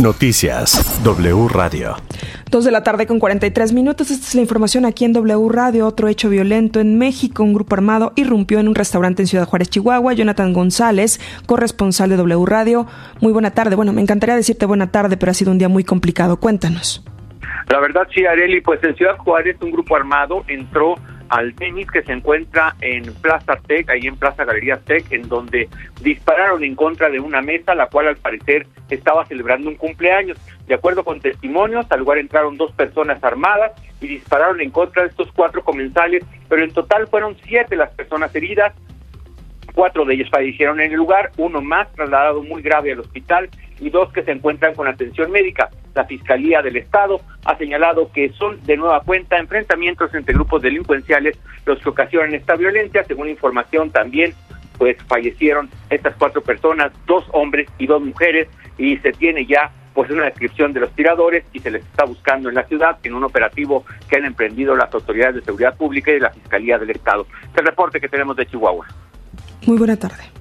Noticias W Radio. Dos de la tarde con 43 minutos. Esta es la información aquí en W Radio. Otro hecho violento en México. Un grupo armado irrumpió en un restaurante en Ciudad Juárez, Chihuahua. Jonathan González, corresponsal de W Radio. Muy buena tarde. Bueno, me encantaría decirte buena tarde, pero ha sido un día muy complicado. Cuéntanos. La verdad, sí, Areli, pues en Ciudad Juárez un grupo armado entró al tenis que se encuentra en Plaza Tech, ahí en Plaza Galería Tech, en donde dispararon en contra de una mesa, la cual al parecer estaba celebrando un cumpleaños. De acuerdo con testimonios, al lugar entraron dos personas armadas y dispararon en contra de estos cuatro comensales, pero en total fueron siete las personas heridas, cuatro de ellos fallecieron en el lugar, uno más trasladado muy grave al hospital y dos que se encuentran con atención médica. La Fiscalía del Estado ha señalado que son de nueva cuenta enfrentamientos entre grupos delincuenciales los que ocasionan esta violencia. Según información también, pues fallecieron estas cuatro personas, dos hombres y dos mujeres, y se tiene ya pues una descripción de los tiradores y se les está buscando en la ciudad en un operativo que han emprendido las autoridades de seguridad pública y la Fiscalía del Estado. Es el reporte que tenemos de Chihuahua. Muy buena tarde.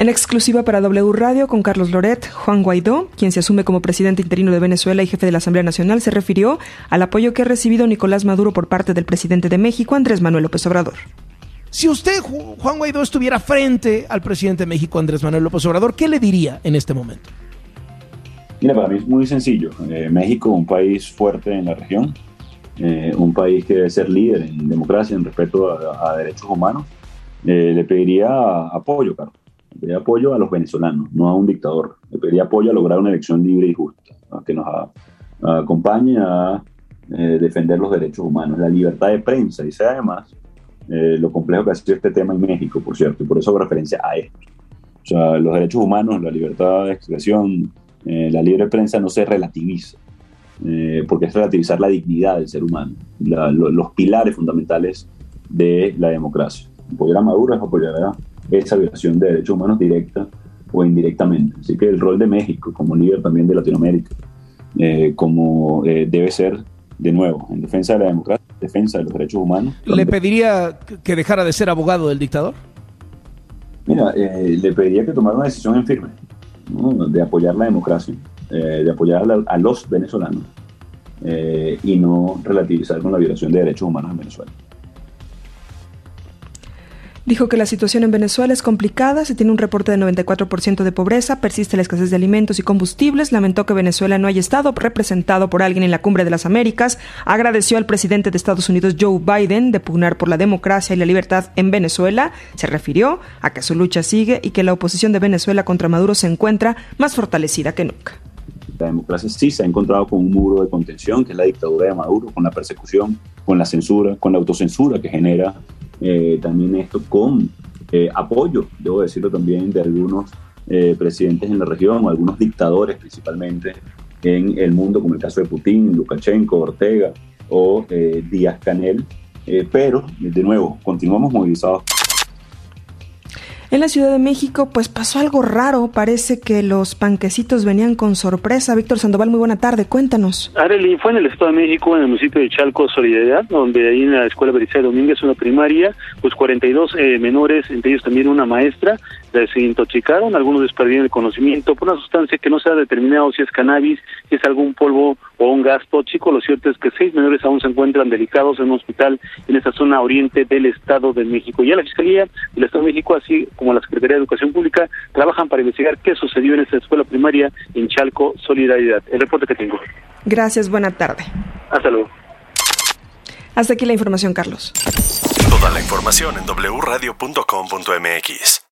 En exclusiva para W Radio con Carlos Loret, Juan Guaidó, quien se asume como presidente interino de Venezuela y jefe de la Asamblea Nacional, se refirió al apoyo que ha recibido Nicolás Maduro por parte del presidente de México, Andrés Manuel López Obrador. Si usted, Juan Guaidó, estuviera frente al presidente de México, Andrés Manuel López Obrador, ¿qué le diría en este momento? Mira, para mí es muy sencillo. Eh, México, un país fuerte en la región, eh, un país que debe ser líder en democracia, en respeto a, a derechos humanos, eh, le pediría apoyo, Carlos le pediría apoyo a los venezolanos, no a un dictador. Le pediría apoyo a lograr una elección libre y justa, a que nos acompañe a eh, defender los derechos humanos, la libertad de prensa. Y sé además eh, lo complejo que ha sido este tema en México, por cierto, y por eso hago referencia a esto. O sea, los derechos humanos, la libertad de expresión, eh, la libre prensa no se relativiza, porque es relativizar la dignidad del ser humano, los pilares fundamentales de la democracia. Apoyar a Maduro es apoyar a esa violación de derechos humanos directa o indirectamente. Así que el rol de México como líder también de Latinoamérica, eh, como eh, debe ser, de nuevo, en defensa de la democracia, defensa de los derechos humanos. ¿Le pediría que dejara de ser abogado del dictador? Mira, eh, le pediría que tomara una decisión en firme, de apoyar la democracia, de apoyar a, a los venezolanos y no relativizar con la violación de derechos humanos en Venezuela. Dijo que la situación en Venezuela es complicada, se tiene un reporte de 94% de pobreza, persiste la escasez de alimentos y combustibles, lamentó que Venezuela no haya estado representado por alguien en la Cumbre de las Américas, agradeció al presidente de Estados Unidos Joe Biden de pugnar por la democracia y la libertad en Venezuela, se refirió a que su lucha sigue y que la oposición de Venezuela contra Maduro se encuentra más fortalecida que nunca. La democracia sí se ha encontrado con un muro de contención, que es la dictadura de Maduro, con la persecución, con la censura, con la autocensura que genera eh, también esto con eh, apoyo, debo decirlo también, de algunos eh, presidentes en la región, o algunos dictadores principalmente en el mundo, como el caso de Putin, Lukashenko, Ortega o Díaz Canel. pero, de nuevo, continuamos movilizados. En la Ciudad de México, pues pasó algo raro. Parece que los panquecitos venían con sorpresa. Víctor Sandoval, muy buena tarde. Cuéntanos. Arely, fue en el Estado de México, en el municipio de Chalco, Solidaridad, donde ahí en la Escuela Belisario Domínguez, una primaria, pues 42 eh, menores, entre ellos también una maestra, se intoxicaron, algunos desperdieron el conocimiento por una sustancia que no se ha determinado si es cannabis, si es algún polvo o un gas tóxico. Lo cierto es que seis menores aún se encuentran delicados en un hospital en esta zona oriente del Estado de México. Ya la Fiscalía del Estado de México, así como la Secretaría de Educación Pública, trabajan para investigar qué sucedió en esta escuela primaria en Chalco Solidaridad. El reporte que tengo. Gracias, buena tarde. Hasta luego. Hasta aquí la información, Carlos. Toda la información en wradio.com.mx.